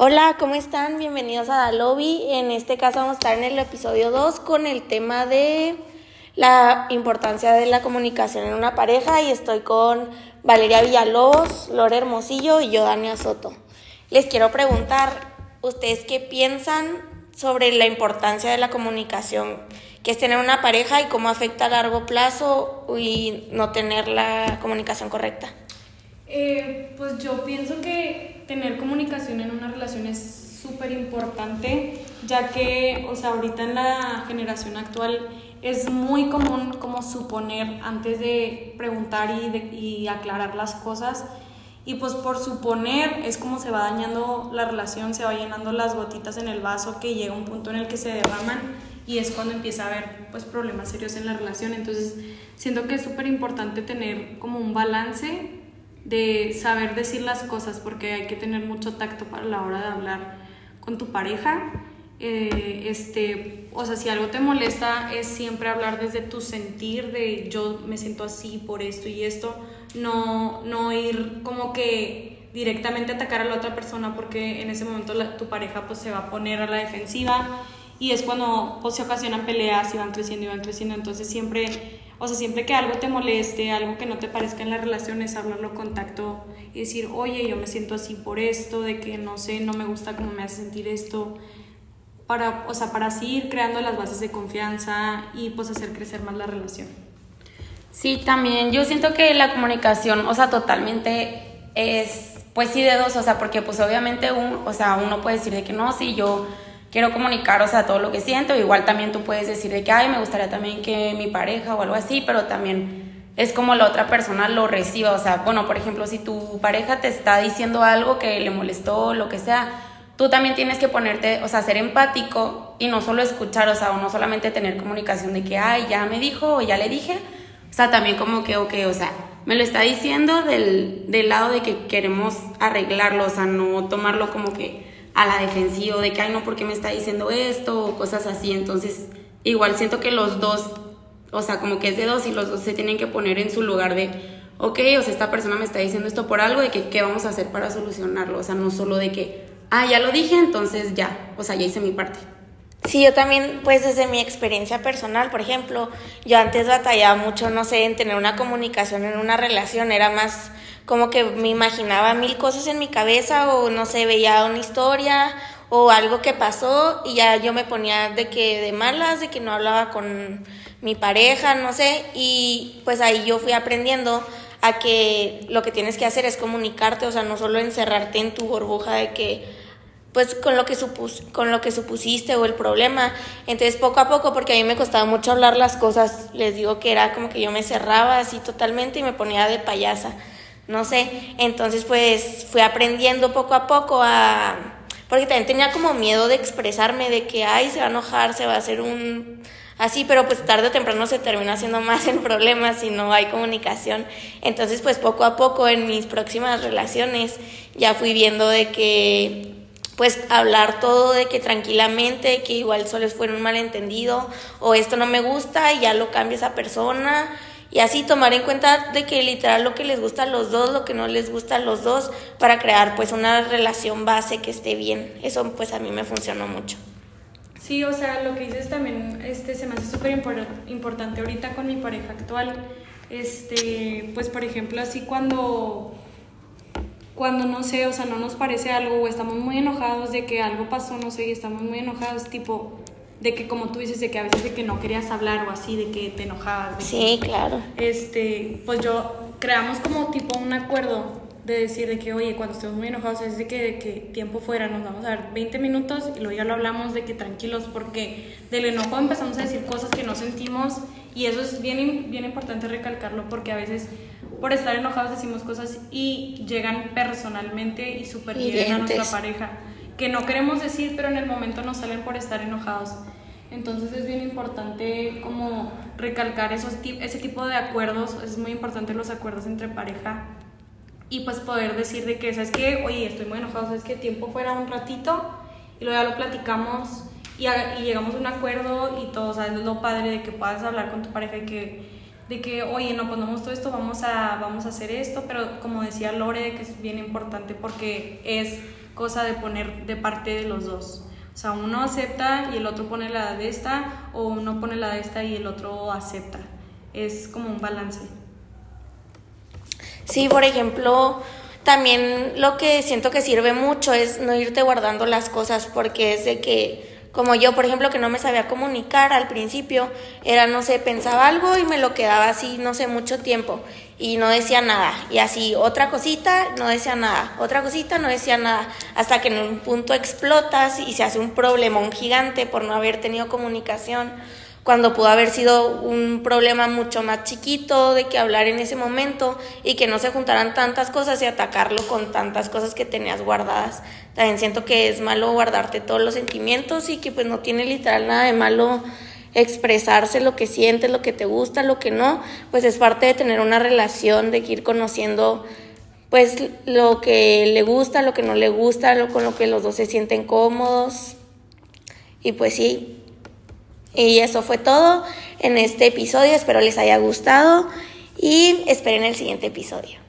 Hola, ¿cómo están? Bienvenidos a Da Lobby. En este caso vamos a estar en el episodio 2 con el tema de la importancia de la comunicación en una pareja y estoy con Valeria Villalobos, Lore Hermosillo y yo, Dania Soto. Les quiero preguntar, ¿ustedes qué piensan sobre la importancia de la comunicación? que es tener una pareja y cómo afecta a largo plazo y no tener la comunicación correcta. Eh, pues yo pienso que tener comunicación en una relación es súper importante, ya que, o sea, ahorita en la generación actual es muy común como suponer antes de preguntar y, de, y aclarar las cosas. Y pues por suponer es como se va dañando la relación, se va llenando las gotitas en el vaso que llega un punto en el que se derraman y es cuando empieza a haber pues problemas serios en la relación. Entonces siento que es súper importante tener como un balance de saber decir las cosas porque hay que tener mucho tacto para la hora de hablar con tu pareja. Eh, este, o sea, si algo te molesta es siempre hablar desde tu sentir de yo me siento así por esto y esto, no, no ir como que directamente atacar a la otra persona porque en ese momento tu pareja pues se va a poner a la defensiva y es cuando pues, se ocasionan peleas y van creciendo y van creciendo, entonces siempre o sea, siempre que algo te moleste, algo que no te parezca en la relación, es hablarlo con tacto y decir, oye, yo me siento así por esto, de que no sé, no me gusta cómo me hace sentir esto. Para, o sea, para así ir creando las bases de confianza y pues hacer crecer más la relación. Sí, también yo siento que la comunicación, o sea, totalmente es, pues sí, de dos, o sea, porque pues obviamente un, o sea, uno puede decir de que no, sí, yo quiero comunicar, o sea, todo lo que siento. Igual también tú puedes decir de que, ay, me gustaría también que mi pareja o algo así, pero también es como la otra persona lo reciba. O sea, bueno, por ejemplo, si tu pareja te está diciendo algo que le molestó, lo que sea, tú también tienes que ponerte, o sea, ser empático y no solo escuchar, o sea, o no solamente tener comunicación de que, ay, ya me dijo o ya le dije. O sea, también como que, ok, o sea, me lo está diciendo del, del lado de que queremos arreglarlo, o sea, no tomarlo como que a la defensiva de que, ay, no, ¿por qué me está diciendo esto? o cosas así. Entonces, igual siento que los dos, o sea, como que es de dos y los dos se tienen que poner en su lugar de, ok, o sea, esta persona me está diciendo esto por algo, de que qué vamos a hacer para solucionarlo. O sea, no solo de que, ah, ya lo dije, entonces ya, o sea, ya hice mi parte. Sí, yo también, pues desde mi experiencia personal, por ejemplo, yo antes batallaba mucho, no sé, en tener una comunicación en una relación, era más como que me imaginaba mil cosas en mi cabeza o no sé, veía una historia o algo que pasó y ya yo me ponía de que de malas, de que no hablaba con mi pareja, no sé, y pues ahí yo fui aprendiendo a que lo que tienes que hacer es comunicarte, o sea, no solo encerrarte en tu burbuja de que pues con lo que supus con lo que supusiste o el problema. Entonces, poco a poco porque a mí me costaba mucho hablar las cosas, les digo que era como que yo me cerraba así totalmente y me ponía de payasa no sé. Entonces, pues fui aprendiendo poco a poco a... Porque también tenía como miedo de expresarme, de que, ay, se va a enojar, se va a hacer un... Así, pero pues tarde o temprano se termina haciendo más el problema si no hay comunicación. Entonces, pues poco a poco en mis próximas relaciones ya fui viendo de que pues hablar todo de que tranquilamente, que igual solo fue un malentendido o esto no me gusta y ya lo cambia esa persona y así tomar en cuenta de que literal lo que les gusta a los dos, lo que no les gusta a los dos, para crear pues una relación base que esté bien. Eso pues a mí me funcionó mucho. Sí, o sea, lo que dices también este, se me hace súper importante ahorita con mi pareja actual. Este, pues por ejemplo, así cuando, cuando no sé, o sea, no nos parece algo o estamos muy enojados de que algo pasó, no sé, y estamos muy enojados, tipo, de que como tú dices de que a veces de que no querías hablar o así de que te enojabas sí claro. este pues yo creamos como tipo un acuerdo de decir de que oye cuando estemos muy enojados es de que, de que tiempo fuera nos vamos a dar 20 minutos y luego ya lo hablamos de que tranquilos porque del enojo empezamos a decir cosas que no sentimos y eso es bien bien importante recalcarlo porque a veces por estar enojados decimos cosas y llegan personalmente y super bien a nuestra pareja que no queremos decir, pero en el momento nos salen por estar enojados. Entonces es bien importante como recalcar esos, ese tipo de acuerdos, es muy importante los acuerdos entre pareja y pues poder decir de que, ¿sabes que Oye, estoy muy enojado, ¿sabes que Tiempo fuera un ratito y luego ya lo platicamos y, y llegamos a un acuerdo y todo, ¿sabes? Lo padre de que puedas hablar con tu pareja y que de que, oye, no, pues todo esto, vamos a, vamos a hacer esto, pero como decía Lore, que es bien importante porque es cosa de poner de parte de los dos. O sea, uno acepta y el otro pone la de esta, o uno pone la de esta y el otro acepta. Es como un balance. Sí, por ejemplo, también lo que siento que sirve mucho es no irte guardando las cosas porque es de que como yo, por ejemplo, que no me sabía comunicar al principio, era, no sé, pensaba algo y me lo quedaba así, no sé, mucho tiempo y no decía nada. Y así, otra cosita, no decía nada. Otra cosita, no decía nada. Hasta que en un punto explotas y se hace un problema, un gigante por no haber tenido comunicación cuando pudo haber sido un problema mucho más chiquito de que hablar en ese momento y que no se juntaran tantas cosas y atacarlo con tantas cosas que tenías guardadas. También siento que es malo guardarte todos los sentimientos y que pues no tiene literal nada de malo expresarse lo que sientes, lo que te gusta, lo que no, pues es parte de tener una relación, de ir conociendo pues lo que le gusta, lo que no le gusta, lo, con lo que los dos se sienten cómodos. Y pues sí, y eso fue todo en este episodio. Espero les haya gustado y esperen el siguiente episodio.